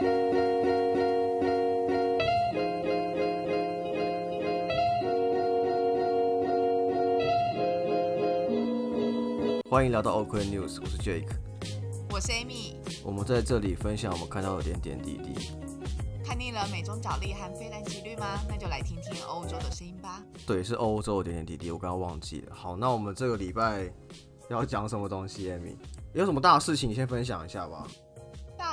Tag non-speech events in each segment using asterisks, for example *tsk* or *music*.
欢迎来到 OK News，我是 Jake，我是 Amy。我们在这里分享我们看到的点点滴滴。看腻了美中角力和非蓝即绿吗？那就来听听欧洲的声音吧。对，是欧洲的点点滴滴，我刚刚忘记了。好，那我们这个礼拜要讲什么东西？Amy，有什么大事情你先分享一下吧。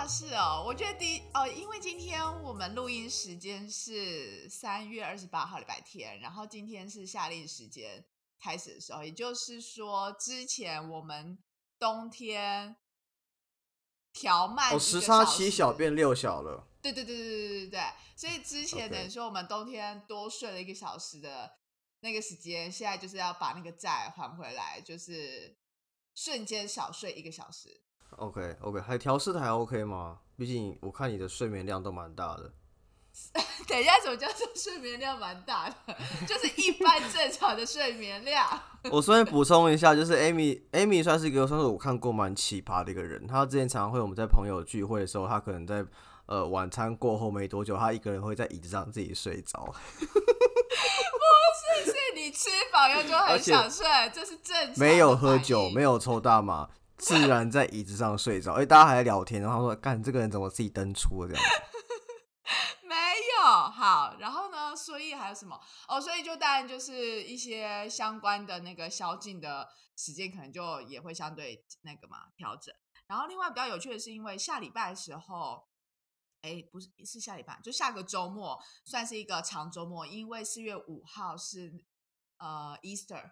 是哦，我觉得第哦，因为今天我们录音时间是三月二十八号礼拜天，然后今天是夏令时间开始的时候，也就是说之前我们冬天调慢，我、时差七小变六小了。对对对对对对对，所以之前等于说我们冬天多睡了一个小时的那个时间，现在就是要把那个债还回来，就是瞬间少睡一个小时。OK OK，还调试的还 OK 吗？毕竟我看你的睡眠量都蛮大的。*laughs* 等一下，什么叫做睡眠量蛮大的？*laughs* 就是一般正常的睡眠量。*laughs* 我顺便补充一下，就是 Amy Amy 算是一个算是我看过蛮奇葩的一个人。她之前常常会我们在朋友聚会的时候，她可能在呃晚餐过后没多久，她一个人会在椅子上自己睡着。是你吃饱又就很想睡，这是正常没有喝酒，没有抽大麻，自然在椅子上睡着。哎，大家还在聊天，然后她说：“干，这个人怎么自己登出了这样子 *laughs* 没有好，然后呢？所以还有什么？哦，所以就当然就是一些相关的那个宵禁的时间，可能就也会相对那个嘛调整。然后另外比较有趣的是，因为下礼拜的时候，哎，不是是下礼拜，就下个周末算是一个长周末，因为四月五号是呃 Easter，？”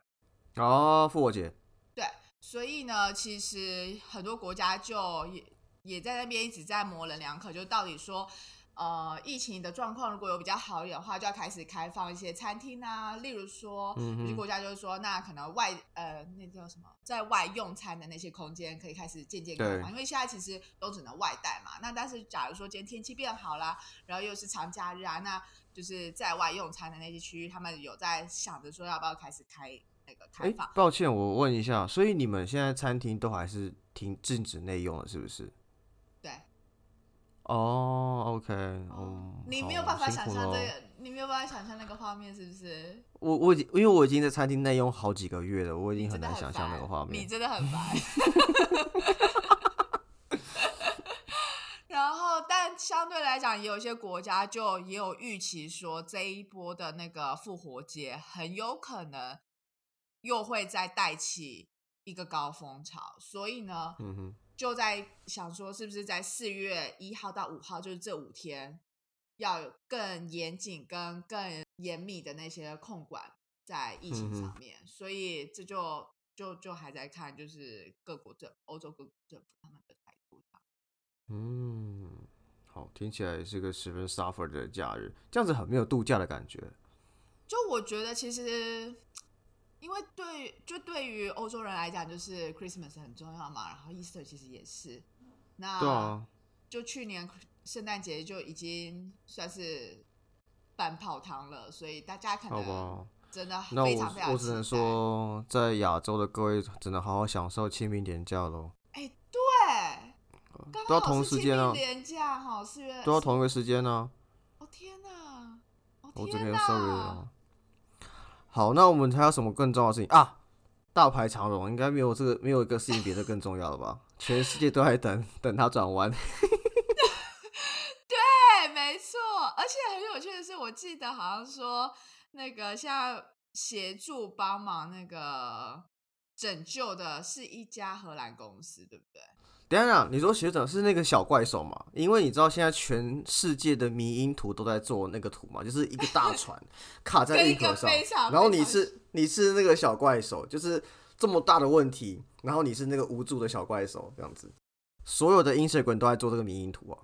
哦，复活节。对，所以呢，其实很多国家就也也在那边一直在模棱两可，就到底说，呃，疫情的状况如果有比较好一点的话，就要开始开放一些餐厅啊，例如说，有些国家就是说，那可能外呃那叫什么，在外用餐的那些空间可以开始渐渐开放，因为现在其实都只能外带嘛。那但是假如说今天天气变好啦，然后又是长假日啊，那就是在外用餐的那些区域，他们有在想着说要不要开始开那个开哎放。，抱歉，我问一下，所以你们现在餐厅都还是停禁止内用了，是不是？对。哦，OK，嗯，你没有办法想象这个，你没有办法想象那个画面，是不是？我我已经因为我已经在餐厅内用好几个月了，我已经很很难想象那个画面你。真的很烦。*laughs* 然后，但相对来讲，也有一些国家就也有预期说，这一波的那个复活节很有可能又会再带起一个高峰潮，所以呢，嗯哼，就在想说，是不是在四月一号到五号，就是这五天，要有更严谨跟更严密的那些控管在疫情嗯上面，所以这就就就还在看，就是各国政欧洲各国政府他们的态度。嗯，好，听起来是个十分 suffer 的假日，这样子很没有度假的感觉。就我觉得其实。因为对，就对于欧洲人来讲，就是 Christmas 很重要嘛，然后 Easter 其实也是。那对啊，就去年圣诞节就已经算是半泡汤了，所以大家可好能。真的那非常非常我我只能说，在亚洲的各位只能好好享受清明年假喽，哎，对，都要同时间啊明连假哈，四月都要同一个时间呢、哦天哪，哦我这天边 sorry 哪了。好，那我们还有什么更重要的事情啊？大排长龙，应该没有这个没有一个事情比这更重要了吧？全世界都在等等它转弯。*laughs* 对，没错，而且很有趣的是，我记得好像说那个像协助帮忙那个拯救的是一家荷兰公司，对不对？等一下，你说学长是那个小怪兽嘛？因为你知道现在全世界的迷因图都在做那个图嘛，就是一个大船 *laughs* 卡在运河上，然后你是你是那个小怪兽，就是这么大的问题，然后你是那个无助的小怪兽这样子。所有的 Instagram 都在做这个迷因图啊，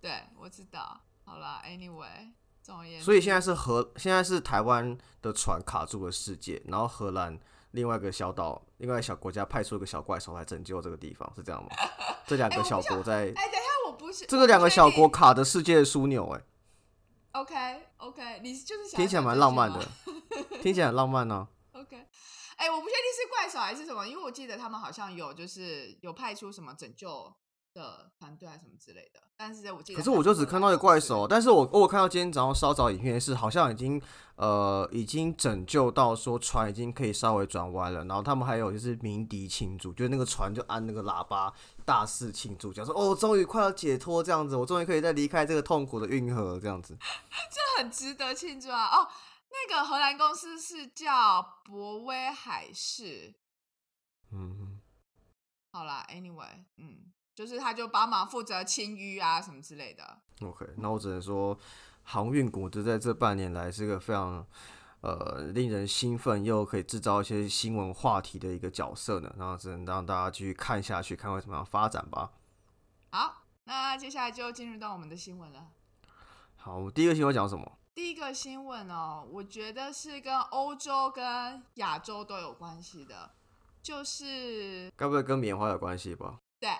对，我知道。好了 a n y w a y 总而言之，所以现在是荷，现在是台湾的船卡住了世界，然后荷兰另外一个小岛，另外一个小国家派出一个小怪兽来拯救这个地方，是这样吗？*laughs* 这两个小国在，哎，等一下，我不是这个两个小国卡的世界的枢纽、哎，OK OK，你就是想听起来蛮浪漫的，*laughs* 听起来很浪漫呢、OK，哎、我不确定是怪兽还是什么，因为我记得他们好像有就是有派出什么拯救的团队还是什么之类的。但是我记得，可是我就只看到一个怪手，但是我我看到今天早上稍早影片是好像已经呃已经拯救到说船已经可以稍微转弯了，然后他们还有就是鸣笛庆祝，就是那个船就按那个喇叭大肆庆祝，讲说哦终于快要解脱这样子，我终于可以再离开这个痛苦的运河这样子，*laughs* 这很值得庆祝啊！哦，那个荷兰公司是叫博威海事，嗯，好啦 a n y w a y 嗯。就是他，就帮忙负责清淤啊什么之类的。OK，那我只能说，航运股就在这半年来是个非常呃令人兴奋又可以制造一些新闻话题的一个角色呢。然后只能让大家继续看下去，看会怎么样发展吧。好，那接下来就进入到我们的新闻了。好，我第一个新闻讲什么？第一个新闻哦，我觉得是跟欧洲跟亚洲都有关系的，就是该不会跟棉花有关系吧？对。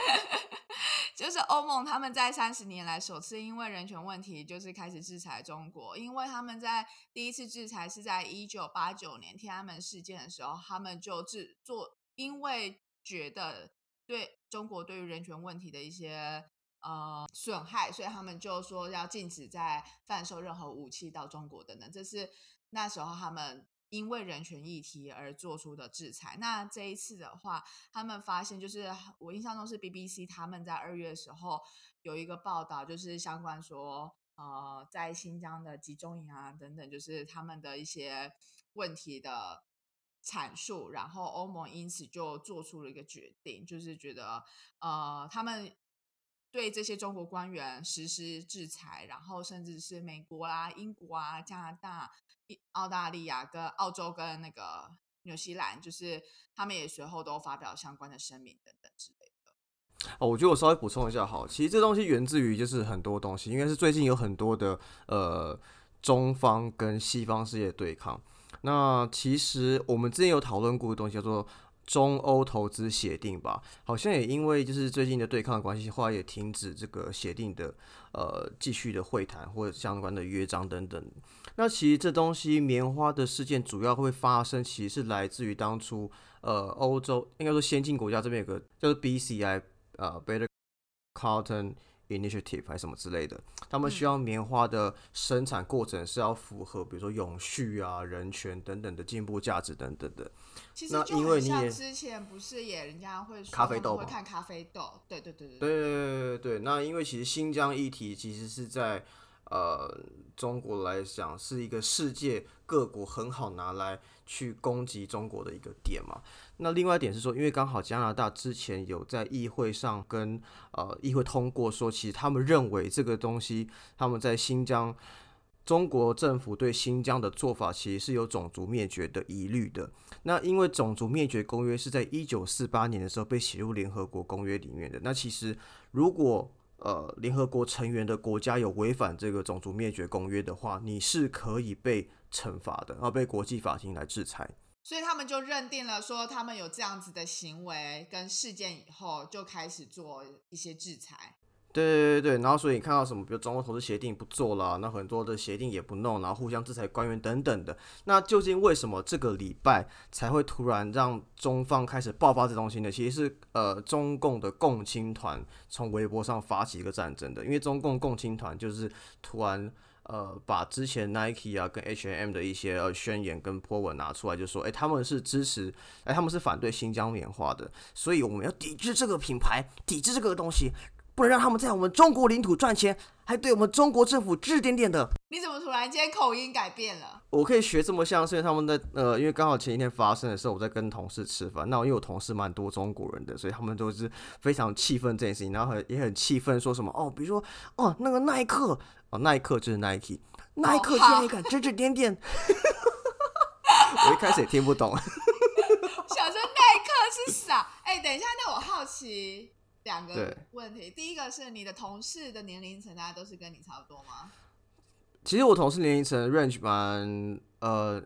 *laughs* 就是欧盟他们在三十年来首次因为人权问题，就是开始制裁中国。因为他们在第一次制裁是在一九八九年天安门事件的时候，他们就制做，因为觉得对中国对于人权问题的一些呃损害，所以他们就说要禁止在贩售任何武器到中国等等。这是那时候他们。因为人权议题而做出的制裁。那这一次的话，他们发现就是我印象中是 BBC 他们在二月的时候有一个报道，就是相关说呃在新疆的集中营啊等等，就是他们的一些问题的阐述。然后欧盟因此就做出了一个决定，就是觉得呃他们对这些中国官员实施制裁，然后甚至是美国啊、英国啊、加拿大。澳大利亚跟澳洲跟那个纽西兰，就是他们也随后都发表相关的声明等等之类的。哦，我觉得我稍微补充一下，好，其实这东西源自于就是很多东西，应该是最近有很多的呃中方跟西方世界对抗。那其实我们之前有讨论过的东西叫做。中欧投资协定吧，好像也因为就是最近的对抗关系，后来也停止这个协定的呃继续的会谈或者相关的约章等等。那其实这东西棉花的事件主要会发生，其实是来自于当初呃欧洲应该说先进国家这边有个叫做 BCI 呃 Better Cotton。Initiative 还是什么之类的，他们需要棉花的生产过程是要符合，比如说永续啊、人权等等的进步价值等等的。其实就很像之前不是也人家会说咖啡豆会看咖啡豆，对对对对对对对对对。那因为其实新疆议题其实是在呃中国来讲是一个世界各国很好拿来去攻击中国的一个点嘛。那另外一点是说，因为刚好加拿大之前有在议会上跟呃议会通过说，其实他们认为这个东西，他们在新疆，中国政府对新疆的做法其实是有种族灭绝的疑虑的。那因为种族灭绝公约是在一九四八年的时候被写入联合国公约里面的。那其实如果呃联合国成员的国家有违反这个种族灭绝公约的话，你是可以被惩罚的，而被国际法庭来制裁。所以他们就认定了，说他们有这样子的行为跟事件以后，就开始做一些制裁。对对对对，然后所以你看到什么，比如中国投资协定不做了，那很多的协定也不弄，然后互相制裁官员等等的。那究竟为什么这个礼拜才会突然让中方开始爆发这东西呢？其实是呃中共的共青团从微博上发起一个战争的，因为中共共青团就是突然。呃，把之前 Nike 啊跟 H&M 的一些宣言跟 po 文拿出来，就说，哎，他们是支持，哎，他们是反对新疆棉花的，所以我们要抵制这个品牌，抵制这个东西，不能让他们在我们中国领土赚钱，还对我们中国政府指指点点的。你怎么突然间口音改变了？我可以学这么像，是因为他们在呃，因为刚好前一天发生的时候，我在跟同事吃饭，那因为我同事蛮多中国人的，所以他们都是非常气愤这件事情，然后很也很气愤，说什么哦，比如说哦，那个耐克。哦，耐克就是 Nike，耐克竟然敢指指点点，*laughs* 我一开始也听不懂。*laughs* 想说耐克是啥？哎，等一下，那我好奇两个问题。第一个是你的同事的年龄层，大家都是跟你差不多吗？其实我同事年龄层 range 蛮呃，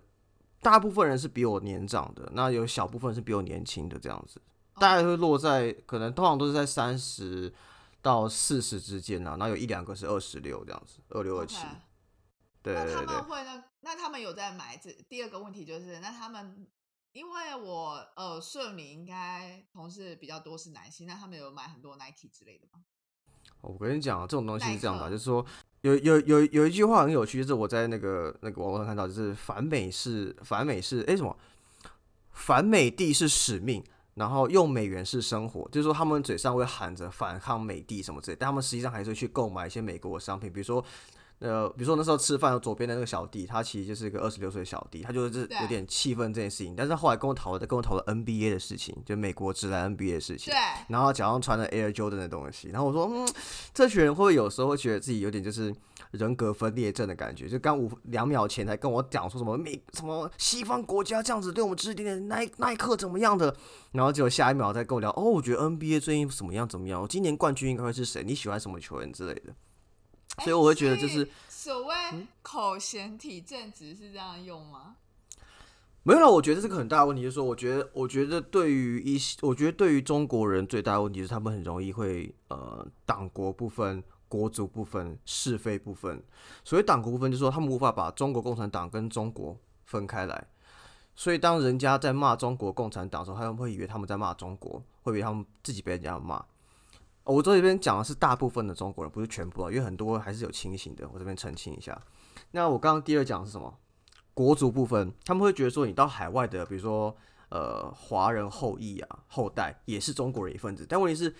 大部分人是比我年长的，那有小部分是比我年轻的这样子，大概会落在可能通常都是在三十。到四十之间啊，然后有一两个是二十六这样子，二六二七。对对对。那他们会呢？那他们有在买？这第二个问题就是，那他们因为我呃顺里应该同事比较多是男性，那他们有买很多 Nike 之类的吗？我跟你讲，这种东西是这样的啊，就是说有有有有一句话很有趣，就是我在那个那个网络上看到，就是反美是反美是哎、什么反美帝是使命，然后用美元是生活，就是说他们嘴上会喊着反抗美帝什么之类，但他们实际上还是会去购买一些美国的商品，比如说。呃，比如说那时候吃饭，左边的那个小弟，他其实就是一个二十六岁的小弟，他就是有点气愤这件事情，但是后来跟我讨论，跟我讨论 NBA 的事情，就美国直男 NBA 的事情。对，然后脚上穿的 Air Jordan 的东西，然后我说，嗯，这群人会不会有时候会觉得自己有点就是人格分裂症的感觉？就刚五两秒前才跟我讲说什么美什么西方国家这样子对我们指指点点，耐耐克怎么样的，然后结果下一秒再跟我聊，哦，我觉得 NBA 最近怎么样怎么样，我今年冠军应该会是谁？你喜欢什么球员之类的？*laughs* 所以我会觉得就是所谓嗯口嫌体正直是这样用吗？没有了，我觉得这个很大的问题就是说，我觉得，我觉得对于一些，我觉得对于中国人最大的问题是，他们很容易会呃党国部分、国族部分、是非部分。所谓党国部分，就是说他们无法把中国共产党跟中国分开来。所以当人家在骂中国共产党的时候，他们会以为他们在骂中国，会以为他们自己被人家骂。哦我这边讲的是大部分的中国人，不是全部啊，因为很多还是有清醒的。我这边澄清一下。那我刚刚第二讲是什么？国族部分，他们会觉得说，你到海外的，比如说呃华人后裔啊后代，也是中国人一份子。但问题是，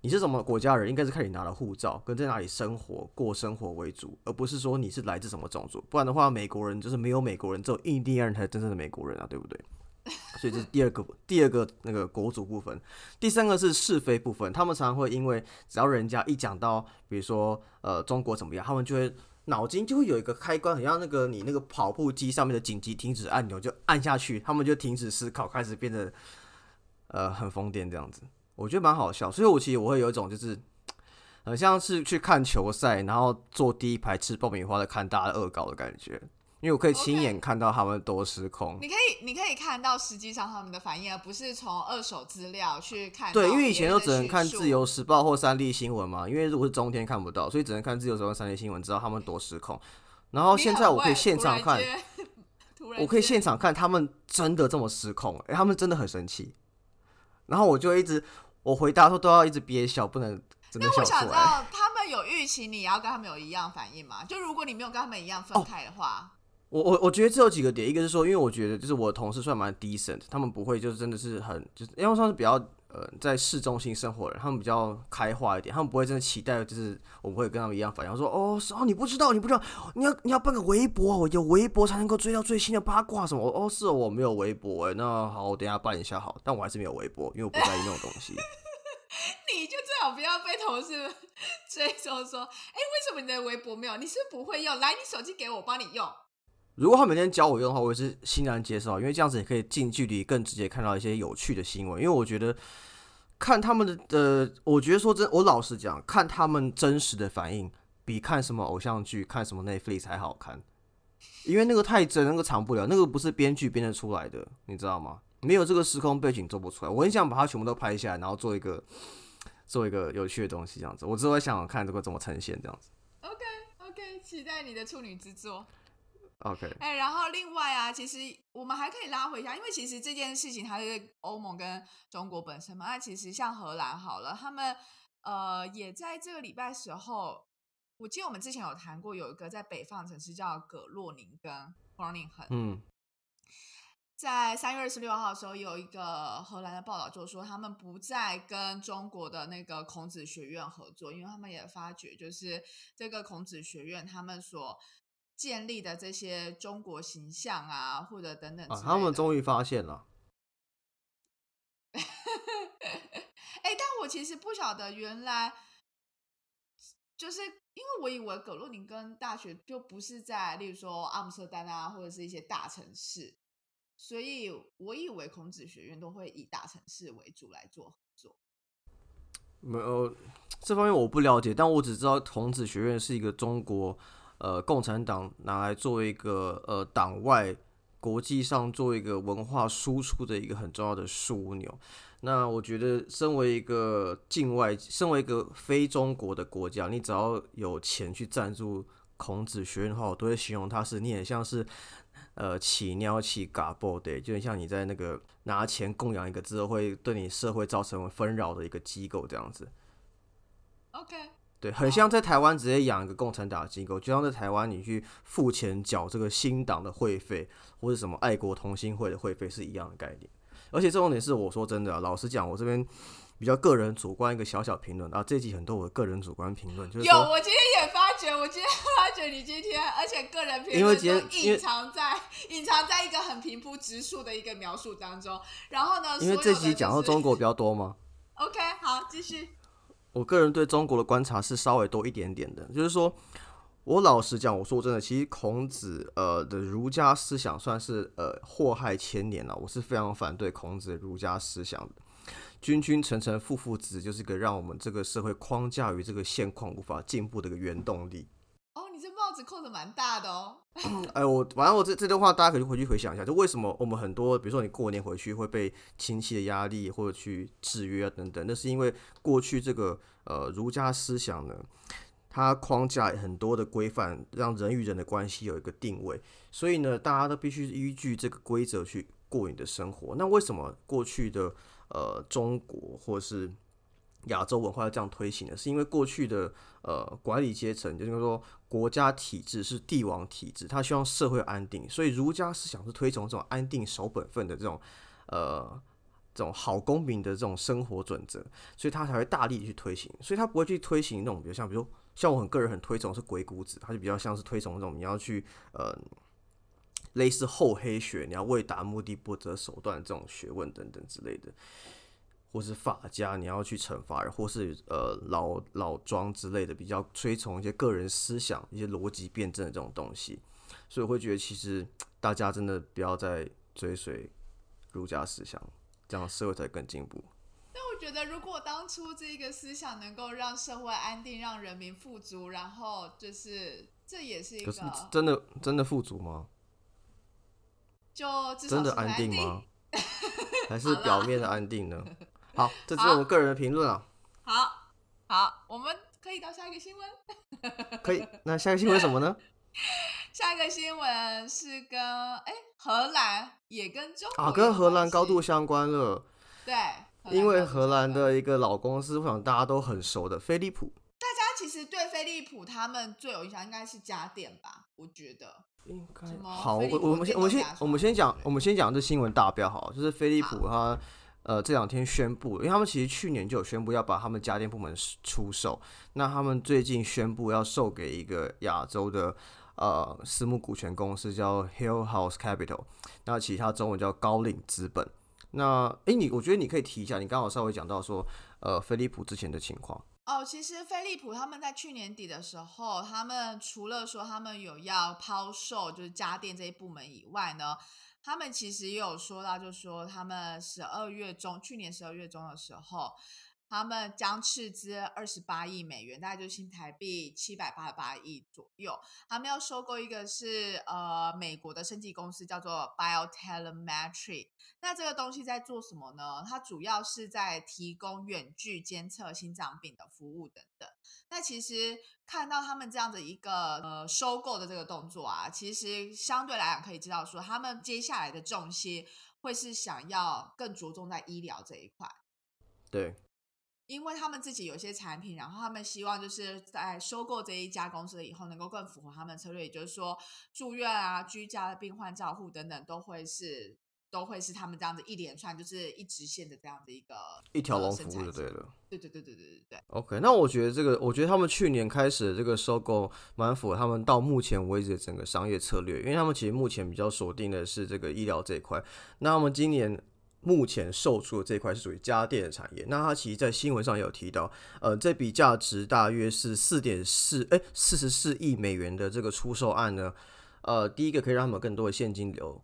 你是什么国家人，应该是看你拿的护照跟在哪里生活过生活为主，而不是说你是来自什么种族。不然的话，美国人就是没有美国人，只有印第安人才是真正的美国人啊，对不对？所以这是第二个第二个那个国足部分，第三个是是非部分。他们常常会因为只要人家一讲到，比如说呃中国怎么样，他们就会脑筋就会有一个开关，很像那个你那个跑步机上面的紧急停止按钮，就按下去，他们就停止思考，开始变得呃很疯癫这样子。我觉得蛮好笑，所以我其实我会有一种就是。很像是去看球赛，然后坐第一排吃爆米花的看大家恶搞的感觉，因为我可以亲眼看到他们多失控。你可以，你可以看到实际上他们的反应，而不是从二手资料去看对。因为以前都只能看《自由时报》或三立新闻嘛，因为如果是中天看不到，所以只能看《自由时报》、三立新闻，知道他们多失控。然后现在我可以现场看，，我可以现场看他们真的这么失控，哎、他们真的很生气。然后我就一直，我回答说都要一直憋笑，不能真的笑那我想知。道，他们有预期你也要跟他们有一样反应吗？就如果你没有跟他们一样哦分开的话，我我我觉得这有几个点，一个是说，因为我觉得就是我的同事算蛮 decent，他们不会就是真的是很就是，因为算是比较呃在市中心生活的人，他们比较开化一点，他们不会真的期待就是我们会跟他们一样反应，说哦是哦你不知道你不知道，你要你要办个微博，我有微博才能够追到最新的八卦什么，哦是哦我没有微博哎，那好我等一下办一下好，但我还是没有微博，因为我不在意那种东西。*laughs* 你就最好不要被同事追踪说，哎、为什么你的微博没有？你是不是不会用？来，你手机给，我帮你用。如果他每天教我用的话，我也是欣然接受，因为这样子也可以近距离、更直接看到一些有趣的新闻。因为我觉得看他们的呃，我觉得说真，我老实讲，看他们真实的反应，比看什么偶像剧、看什么 Netflix 还好看，因为那个太真，那个藏不了，那个不是编剧编得出来的，你知道吗？没有这个时空背景做不出来。我很想把它全部都拍下来，然后做一个做一个有趣的东西，这样子。我之后想看这个怎么呈现，这样子。OK OK，期待你的处女之作。OK，哎、然后另外啊，其实我们还可以拉回一下，因为其实这件事情它是欧盟跟中国本身嘛。那其实像荷兰好了，他们呃也在这个礼拜时候，我记得我们之前有谈过，有一个在北方城市叫葛洛宁根 （Groningen）。嗯。在三月二十六号的时候，有一个荷兰的报道，就说他们不再跟中国的那个孔子学院合作，因为他们也发觉，就是这个孔子学院他们所建立的这些中国形象啊，或者等等啊，他们终于发现了。*laughs* 哎、但我其实不晓得，原来就是因为我以为葛洛宁根大学就不是在，例如说阿姆斯特丹啊，或者是一些大城市，所以我以为孔子学院都会以大城市为主来做合作。没有这方面我不了解，但我只知道孔子学院是一个中国呃共产党拿来作为一个呃党外国际上做一个文化输出的一个很重要的枢纽。那我觉得，身为一个境外，身为一个非中国的国家，你只要有钱去赞助孔子学院的话，我都会形容它是你很像是呃起尿起嘎爆的，就很像你在那个拿钱供养一个之后会对你社会造成纷扰的一个机构这样子。OK，对，很像在台湾直接养一个共产党机构，就像在台湾你去付钱缴这个新党的会费，或者什么爱国同心会的会费是一样的概念。而且这重点是，我说真的、啊，老实讲，我这边比较个人主观一个小小评论啊，这集很多我的个人主观评论，就是有，我今天也发觉，我今天 *laughs* 发觉你今天，而且个人评论都隐藏在隐藏在一个很平铺直述的一个描述当中。然后呢，因为这集讲到中国比较多嘛，OK，好，继续。我个人对中国的观察是稍微多一点点的，就是说，我老实讲，我说真的，其实孔子呃的儒家思想算是呃祸害千年了，我是非常反对孔子儒家思想的。君君臣臣父父子，就是一个让我们这个社会框架与这个现况无法进步的一个原动力。子扣的蛮大的哦。*coughs* 哎，我反正我这这段话大家可以回去回想一下，就为什么我们很多，比如说你过年回去会被亲戚的压力或者去制约等等，那是因为过去这个呃儒家思想呢，它框架很多的规范，让人与人的关系有一个定位，所以呢，大家都必须依据这个规则去过你的生活。那为什么过去的呃中国或是亚洲文化要这样推行呢？是因为过去的呃管理阶层，就是说国家体制是帝王体制，他希望社会安定，所以儒家思想是推崇这种安定守本分的这种呃这种好公民的这种生活准则，所以他才会大力去推行，所以他不会去推行那种比如像比如像我很个人很推崇是鬼谷子，他就比较像是推崇那种你要去呃。类似厚黑学，你要为达目的不择手段这种学问等等之类的，或是法家，你要去惩罚人，或是呃老老庄之类的，比较推崇一些个人思想、一些逻辑辩证的这种东西，所以我会觉得其实大家真的不要再追随儒家思想，这样社会才更进步。但我觉得，如果当初这个思想能够让社会安定，让人民富足，然后就是这也是一个真的真的富足吗？就真的安安定吗？*laughs* 还是表面的安定呢？*laughs* *laughs* 好，这只是我们个人的评论啊。好，好，我们可以到下一个新闻。*laughs* 可以，那下一个新闻什么呢？*laughs* 下一个新闻是跟哎荷兰也跟中国啊，跟荷兰高度相关了。对，因为荷兰的一个老公司，我想大家都很熟的飞利浦，大家其实对飞利浦他们最有印象应该是家电吧？我觉得应该好。我我们先我们先我们先讲我们先讲这新闻大标好，就是飞利浦它呃这两天宣布，因为他们其实去年就有宣布要把他们家电部门出售，那他们最近宣布要售给一个亚洲的呃私募股权公司叫 Hill House Capital，那其他中文叫高瓴资本。那诶，你我觉得你可以提一下，你刚好稍微讲到说呃飞利浦之前的情况。哦，其实飞利浦他们在去年底的时候，他们除了说他们有要抛售就是家电这一部门以外呢，他们其实也有说到，就是说他们十二月中，去年十二月中的时候，他们将斥资二十八亿美元，大概就是新台币七百八十八亿左右，他们要收购一个是呃美国的升级公司，叫做 BioTelemetry。那这个东西在做什么呢？它主要是在提供远距监测心脏病的服务等等。那其实看到他们这样的一个呃收购的这个动作啊，其实相对来讲可以知道说，他们接下来的重心会是想要更着重在医疗这一块。对，因为他们自己有些产品，然后他们希望就是在收购这一家公司了以后，能够更符合他们策略，也就是说住院啊、居家的病患照护等等，都会是都会是他们这样子一连串，就是一直线的这样的一个一条呃龙服务就对了。对对对对对对对。OK，那我觉得这个，我觉得他们去年开始的这个收购蛮符合他们到目前为止的整个商业策略，因为他们其实目前比较锁定的是这个医疗这一块。那我们今年目前售出的这一块是属于家电的产业。那它其实，在新闻上也有提到，呃，这笔价值大约是四点四哎四十四亿美元的这个出售案呢，呃，第一个可以让他们有更多的现金流。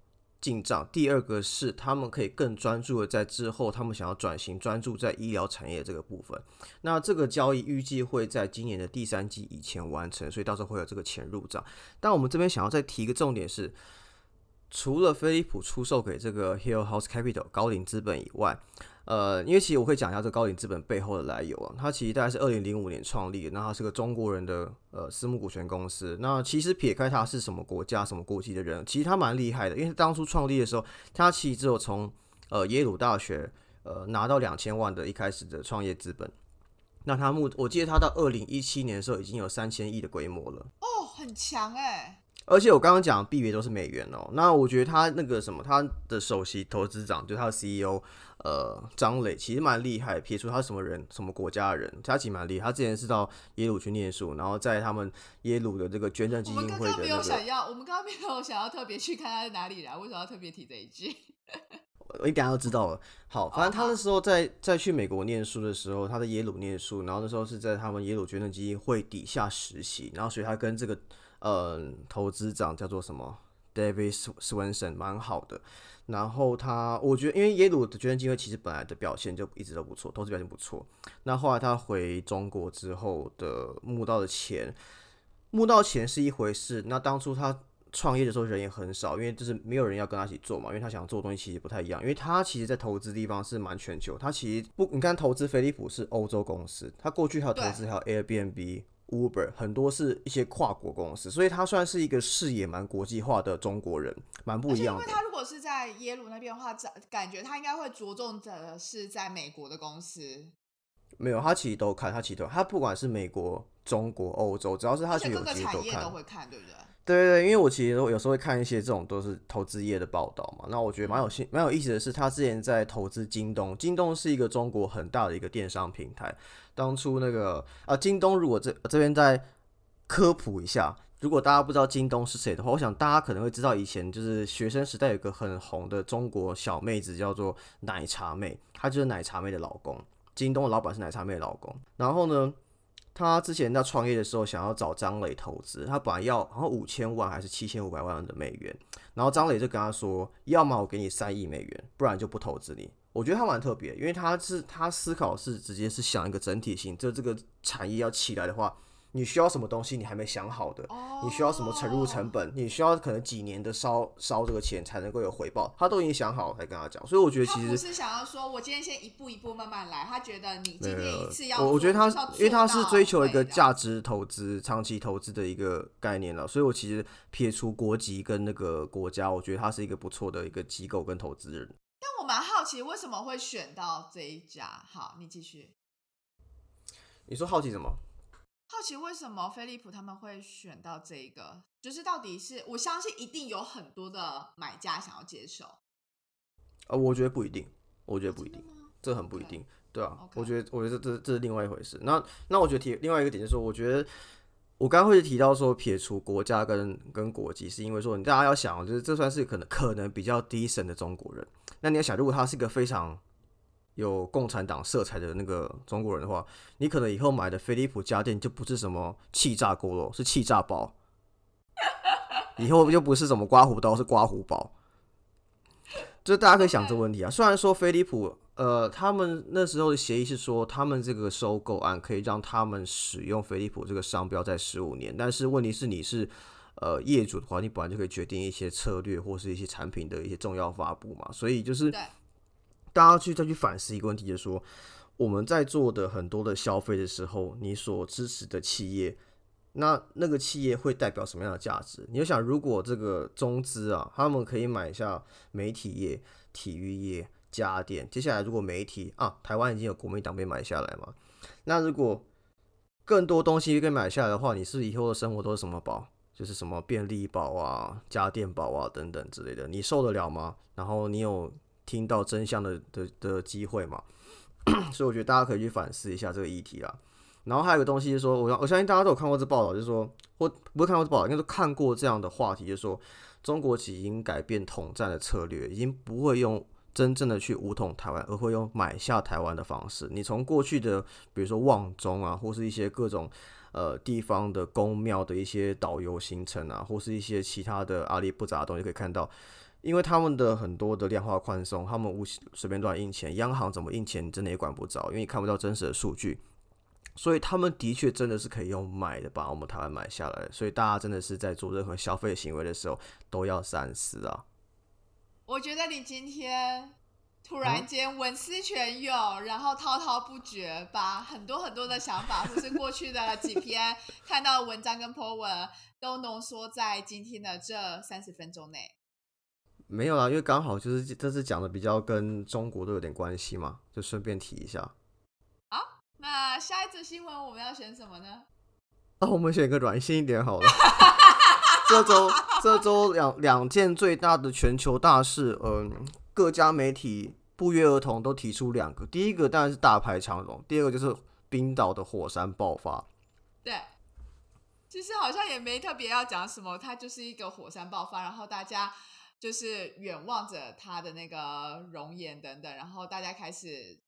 进账。第二个是他们可以更专注的在之后，他们想要转型，专注在医疗产业这个部分。那这个交易预计会在今年的第三季以前完成，所以到时候会有这个钱入账。但我们这边想要再提一个重点是，除了飞利浦出售给这个 Hill House Capital 高瓴资本以外，呃，因为其实我会讲一下这高瓴资本背后的来由啊，它其实大概是二零零五年创立的，那它是个中国人的呃私募股权公司。那其实撇开它是什么国家、什么国籍的人，其实他蛮厉害的，因为当初创立的时候，他其实只有从呃耶鲁大学呃拿到两千万的一开始的创业资本。那他目我记得他到二零一七年的时候已经有三千亿的规模了。哦，很强哎。而且我刚刚讲币别都是美元哦。那我觉得他那个什么，他的首席投资长就他的 CEO。呃，张磊其实蛮厉害，撇除他什么人、什么国家的人，他其实蛮厉害。他之前是到耶鲁去念书，然后在他们耶鲁的这个捐赠基金会的。我们刚刚没有想要，我们刚刚没有想要特别去看他是哪里人，为什么要特别提这一句？你等下就知道了。好，反正他那时候在在去美国念书的时候，他在耶鲁念书，然后那时候是在他们耶鲁捐赠基金会底下实习，然后所以他跟这个呃投资长叫做什么 David Swenson 蛮好的。然后他，我觉得，因为耶鲁的捐赠机会其实本来的表现就一直都不错，投资表现不错。那后来他回中国之后的募到的钱，募到钱是一回事。那当初他创业的时候人也很少，因为就是没有人要跟他一起做嘛，因为他想做的东西其实不太一样。因为他其实，在投资地方是蛮全球，他其实不，你看投资飞利浦是欧洲公司，他过去还有投资还有 Airbnb。Uber 很多是一些跨国公司，所以他算是一个视野蛮国际化的中国人，蛮不一样的。因为他如果是在耶鲁那边的话，感觉他应该会着重的是在美国的公司。没有，他其实都看，他其实都他不管是美国、中国、欧洲，只要是他其实有机会都看，都会看，对不对？对对对，因为我其实有时候会看一些这种都是投资业的报道嘛。那我觉得蛮有兴蛮有意思的是，他之前在投资京东，京东是一个中国很大的一个电商平台。当初那个啊，京东如果这这边再科普一下，如果大家不知道京东是谁的话，我想大家可能会知道，以前就是学生时代有个很红的中国小妹子叫做奶茶妹，她就是奶茶妹的老公。京东的老板是奶茶妹的老公。然后呢，他之前在创业的时候想要找张磊投资，他本来要好像五千万还是七千五百万的美元，然后张磊就跟他说，要么我给你三亿美元，不然就不投资你。我觉得他蛮特别，因为他是他思考是直接是想一个整体性，就这个产业要起来的话，你需要什么东西你还没想好的，你需要什么沉入成本，你需要可能几年的烧烧这个钱才能够有回报，他都已经想好才跟他讲，所以我觉得其实不是想要说我今天先一步一步慢慢来，他觉得你今天一次要我我觉得他因为他是追求一个价值投资、长期投资的一个概念了，所以我其实撇除国籍跟那个国家，我觉得他是一个不错的一个机构跟投资人。但我蛮好奇，为什么会选到这一家？好，你继续。你说好奇什么？好奇为什么飞利浦他们会选到这一个？就是到底是我相信一定有很多的买家想要接受。呃，我觉得不一定，我觉得不一定，这很不一定，对啊，我觉得，我觉得这这是另外一回事。那那我觉得提另外一个点就是说，我觉得。我刚刚会提到说，撇除国家跟跟国籍，是因为说你大家要想，就是这算是可能可能比较低层的中国人。那你要想，如果他是一个非常有共产党色彩的那个中国人的话，你可能以后买的飞利浦家电就不是什么气炸锅了，是气炸包。*laughs* 以后就不是什么刮胡刀，是刮胡包。这大家可以想这个问题啊。虽然说飞利浦。呃，他们那时候的协议是说，他们这个收购案可以让他们使用飞利浦这个商标在十五年。但是问题是，你是呃业主的话，你本来就可以决定一些策略或是一些产品的一些重要发布嘛。所以就是大家去再去反思一个问题，就是说我们在做的很多的消费的时候，你所支持的企业，那那个企业会代表什么样的价值？你就想，如果这个中资啊，他们可以买下媒体业、体育业。家电，接下来如果媒体啊，台湾已经有国民党被买下来嘛，那如果更多东西被买下来的话，你是以后的生活都是什么宝？就是什么便利宝啊、家电宝啊等等之类的，你受得了吗？然后你有听到真相的的的机会嘛？*clears throat* 所以我觉得大家可以去反思一下这个议题啦。然后还有个东西是说，我我相信大家都有看过这报道，就是说，或不会看过这报道，应该都看过这样的话题，就是说，中国已经改变统战的策略，已经不会用。真正的去武统台湾，而会用买下台湾的方式。你从过去的，比如说望中啊，或是一些各种呃地方的宫庙的一些导游行程啊，或是一些其他的阿里不杂的东西可以看到，因为他们的很多的量化宽松，他们无随便乱印钱，央行怎么印钱，你真的也管不着，因为你看不到真实的数据。所以他们的确真的是可以用买的把我们台湾买下来。所以大家真的是在做任何消费行为的时候都要三思啊。我觉得你今天突然间文思泉涌，然后滔滔不绝，把很多很多的想法，或是过去的几篇 *laughs* 看到文章跟 po 文，都浓缩在今天的这三十分钟内。没有啦，因为刚好就是这次讲的比较跟中国都有点关系嘛，就顺便提一下。好，那下一则新闻我们要选什么呢？那我们选个软性一点好了。*laughs* 这周这周两两件最大的全球大事，嗯，各家媒体不约而同都提出两个。第一个当然是大排长龙，第二个就是冰岛的火山爆发。对，其实好像也没特别要讲什么，它就是一个火山爆发，然后大家就是远望着他的那个容颜等等，然后大家开始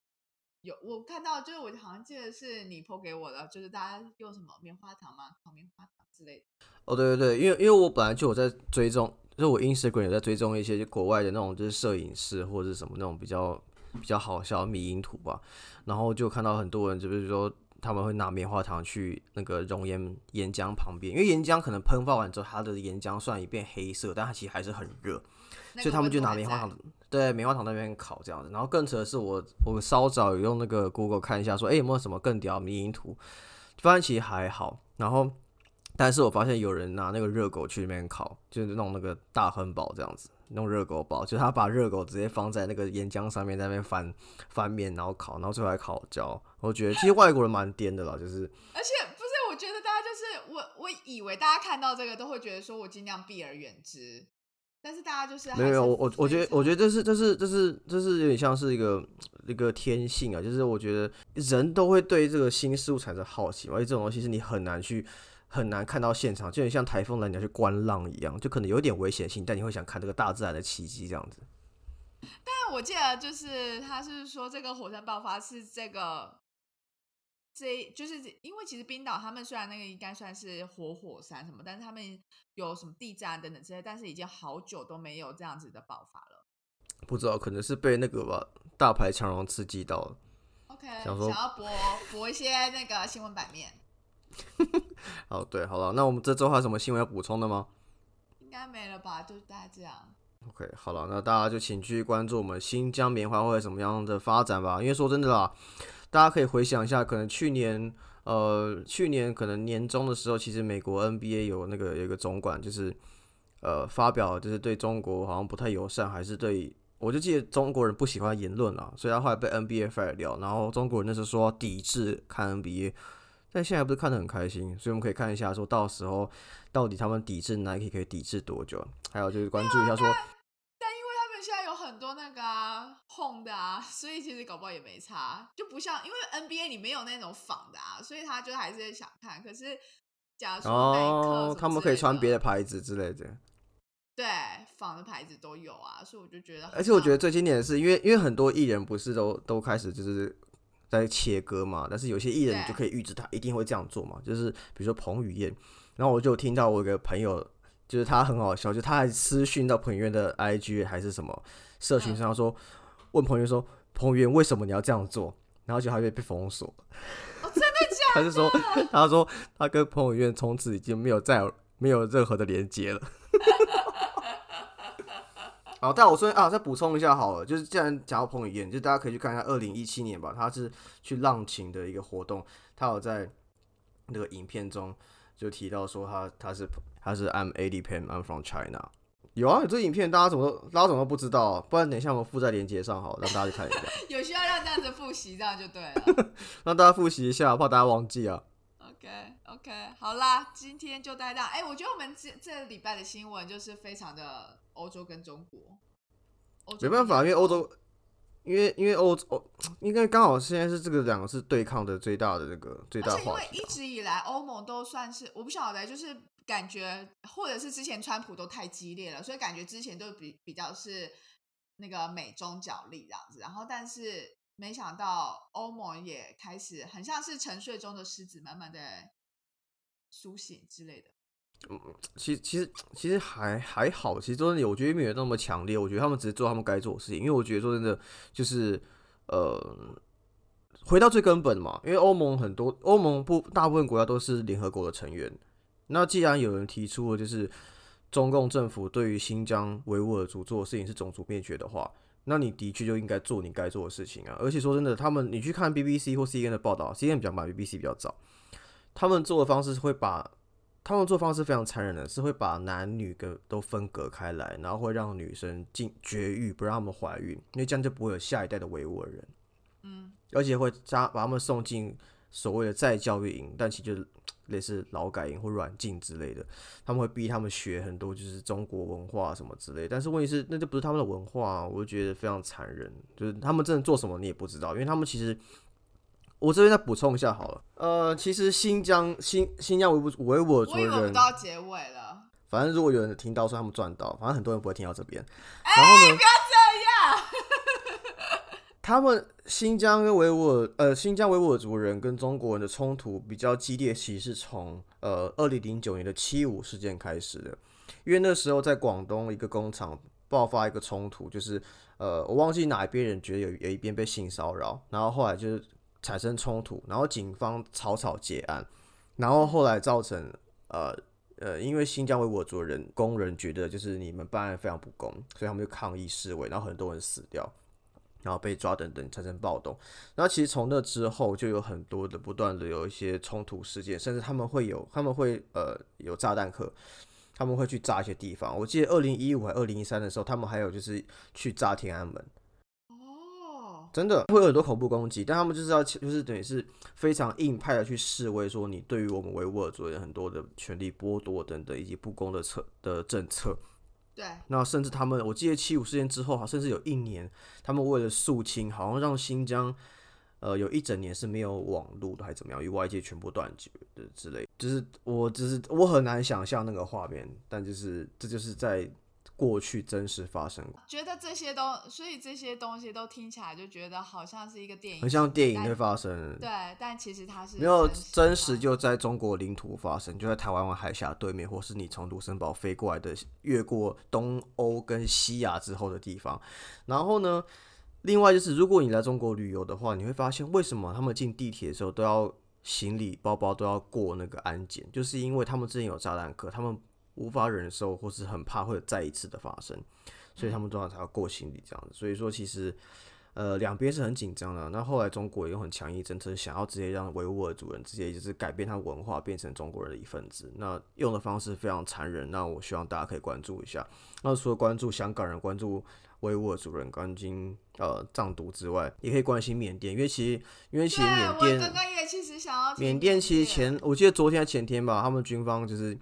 有我看到，就是我好像记得是你剖给我的，就是大家用什么棉花糖吗？烤棉花糖之类的。哦，对对对，因为因为我本来就有在追踪，就是我 Instagram 有在追踪一些国外的那种就是摄影师或者是什么那种比较比较好笑的迷因图吧，然后就看到很多人，就比如说他们会拿棉花糖去那个熔岩岩浆旁边，因为岩浆可能喷发完之后，它的岩浆虽然变黑色，但它其实还是很热，所以他们就拿棉花糖对棉花糖那边烤这样子。然后更扯的是，我我稍早有用那个 Google 看一下，说哎有没有什么更屌迷因图，发现其实还好，然后。但是我发现有人拿那个热狗去那边烤，就是弄那个大亨堡这样子，弄热狗堡，就是他把热狗直接放在那个岩浆上面，在那边翻翻面，然后烤，然后最后还烤焦。我觉得其实外国人蛮颠的啦，就是。*laughs* 而且不是，我觉得大家就是我，我以为大家看到这个都会觉得说我尽量避而远之，但是大家就是没有我我我觉得我觉得这是这是这是这是有点像是一个一个天性啊，就是我觉得人都会对这个新事物产生好奇，而且这种东西是你很难去。很难看到现场，就很像台风来你要去观浪一样，就可能有点危险性，但你会想看这个大自然的奇迹这样子。但我记得就是他是说这个火山爆发是这个，这就是因为其实冰岛他们虽然那个应该算是活火山什么，但是他们有什么地震等等之类，但是已经好久都没有这样子的爆发了。不知道可能是被那个吧大牌强龙刺激到了。OK，想想要博博一些那个新闻版面。*laughs* 哦，对，好了，那我们这周还有什么新闻要补充的吗？应该没了吧，就大家这样。OK，好了，那大家就请继续关注我们新疆棉花会有什么样的发展吧。因为说真的啦，大家可以回想一下，可能去年，呃，去年可能年终的时候，其实美国 NBA 有那个有一个总管，就是呃发表就是对中国好像不太友善，还是对，我就记得中国人不喜欢言论啦，所以他后来被 NBA fire 掉，然后中国人那时候说抵制看 NBA。但现在不是看得很开心，所以我们可以看一下，说到时候到底他们抵制 Nike 可以抵制多久？还有就是关注一下说，但因为他们现在有很多那个啊红的啊，所以其实搞不好也没差，就不像因为 NBA 里没有那种仿的啊，所以他就还是想看。可是假如说哦，他们可以穿别的牌子之类的，对，仿的牌子都有啊，所以我就觉得，而且我觉得最经典的是，因为因为很多艺人不是都都开始就是。在切割嘛，但是有些艺人你就可以预知他一定会这样做嘛，就是比如说彭于晏，然后我就听到我一个朋友，就是他很好笑，就他还私讯到彭于晏的 IG 还是什么社群上说，问彭于晏说，彭于晏为什么你要这样做？然后就他就被封锁，真的假的？他就说，他说他跟彭于晏从此已经没有再没有任何的连接了。好，但我说啊，再补充一下好了，就是既然讲到彭于晏，就大家可以去看一下二零一七年吧，他是去浪琴的一个活动，他有在那个影片中就提到说他他是他是 I'm eighty pen I'm from China，有啊，有这影片，大家怎么大家怎么都不知道？不然等一下我们附在链接上好，让大家去看一下。*laughs* 有需要让这样子复习，这样就对了。*laughs* 让大家复习一下，怕大家忘记啊。OK OK，好啦，今天就带到。哎，我觉得我们这这礼拜的新闻就是非常的。欧洲跟中国，没办法，因为欧洲，因为因为欧欧，应该刚好现在是这个两个是对抗的最大的那个最大化。因为一直以来欧盟都算是我不晓得，就是感觉或者是之前川普都太激烈了，所以感觉之前都比比较是那个美中角力这样子。然后，但是没想到欧盟也开始很像是沉睡中的狮子，慢慢的苏醒之类的。嗯，其实其实其实还还好，其实说真的，我觉得没有那么强烈。我觉得他们只是做他们该做的事情，因为我觉得说真的，就是呃，回到最根本嘛。因为欧盟很多欧盟不大部分国家都是联合国的成员。那既然有人提出了就是中共政府对于新疆维吾尔族做的事情是种族灭绝的话，那你的确就应该做你该做的事情啊。而且说真的，他们你去看 BBC 或 CNN 的报道，CNN 比较慢，BBC 比较早，他们做的方式是会把他们做方式非常残忍的，是会把男女跟都分隔开来，然后会让女生进绝育，不让他们怀孕，因为这样就不会有下一代的维吾尔人。嗯，而且会扎把他们送进所谓的再教育营，但其实就是 *tsk* 类似劳改营或软禁之类的。他们会逼他们学很多就是中国文化什么之类，但是问题是那就不是他们的文化啊，我就觉得非常残忍。就是他们真的做什么你也不知道，因为他们其实我这边再补充一下好了，呃，其实新疆新新疆维吾维吾尔族人都，要结尾了。反正如果有人听到说他们赚到，反正很多人不会听到这边。然后呢？不要这样。他们新疆跟维吾尔呃新疆维吾尔族人跟中国人的冲突比较激烈，其实是从呃二零零九年的七五事件开始的，因为那时候在广东一个工厂爆发一个冲突，就是呃我忘记哪一边人觉得有有一边被性骚扰，然后后来就是产生冲突，然后警方草草结案，然后后来造成呃。呃，因为新疆维吾尔族人工人觉得就是你们办案非常不公，所以他们就抗议示威，然后很多人死掉。然后被抓等等产生暴动，然后其实从那之后就有很多的不断的有一些冲突事件，甚至他们会有他们会呃有炸弹客，他们会去炸一些地方。我记得二零一五还二零一三的时候，他们还有就是去炸天安门，哦，真的会有很多恐怖攻击，但他们就是要就是等于是非常硬派的去示威，说你对于我们维吾尔族人很多的权利剥夺等等以及不公的策的政策。对，那甚至他们，我记得七五事件之后，好，甚至有一年，他们为了肃清，好像让新疆，呃，有一整年是没有网络的，还怎么样，与外界全部断绝的之类。就是我，只是我很难想象那个画面，但就是这就是在过去真实发生过，觉得这些都，所以这些东西都听起来就觉得好像是一个电影，很像电影会发生。对，但其实它是没有真实实就在中国领土发生，就在台湾湾海峡对面，或是你从卢森堡飞过来的，越过东欧跟西亚之后的地方。然后呢，另外就是如果你来中国旅游的话，你会发现为什么他们进地铁的时候都要行李包包都要过那个安检，就是因为他们之前有炸弹客，他们无法忍受或是很怕会有再一次的发生，所以他们通常才要过行李这样子。所以说其实。呃，两边是很紧张的。那后来中国也有很强硬政策，想要直接让维吾尔族人直接就是改变他文化，变成中国人的一份子。那用的方式非常残忍。那我希望大家可以关注一下。那除了关注香港人、关注维吾尔族人、关心呃藏独之外，也可以关心缅甸，因为其实因为其实对，缅我刚甸刚也其实想要缅甸其实前我记得昨天还前天吧，他们军方就是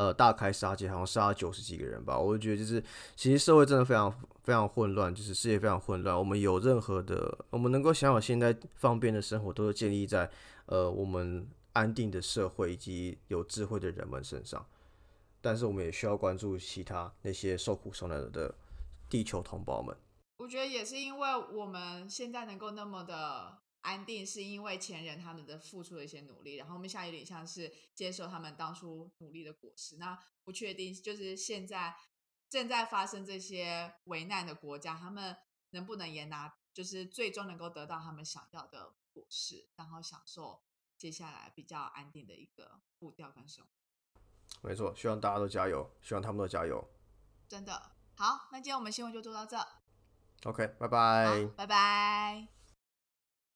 呃大开杀戒，好像杀了九十几个人吧。我就觉得就是其实社会真的非常非常混乱，就是世界非常混乱。我们有任何的，我们能够享有现在方便的生活，都是建立在呃我们安定的社会以及有智慧的人们身上。但是我们也需要关注其他那些受苦受难的地球同胞们。我觉得也是因为我们现在能够那么的安定，是因为前人他们的付出的一些努力，然后我们现在有点像是接受他们当初努力的果实。那不确定就是现在正在发生这些危难的国家，他们能不能也拿，就是最终能够得到他们想要的果实，然后享受接下来比较安定的一个步调跟生活。没错，希望大家都加油，希望他们都加油。真的好，那今天我们新闻就做到这，OK，拜拜。拜拜。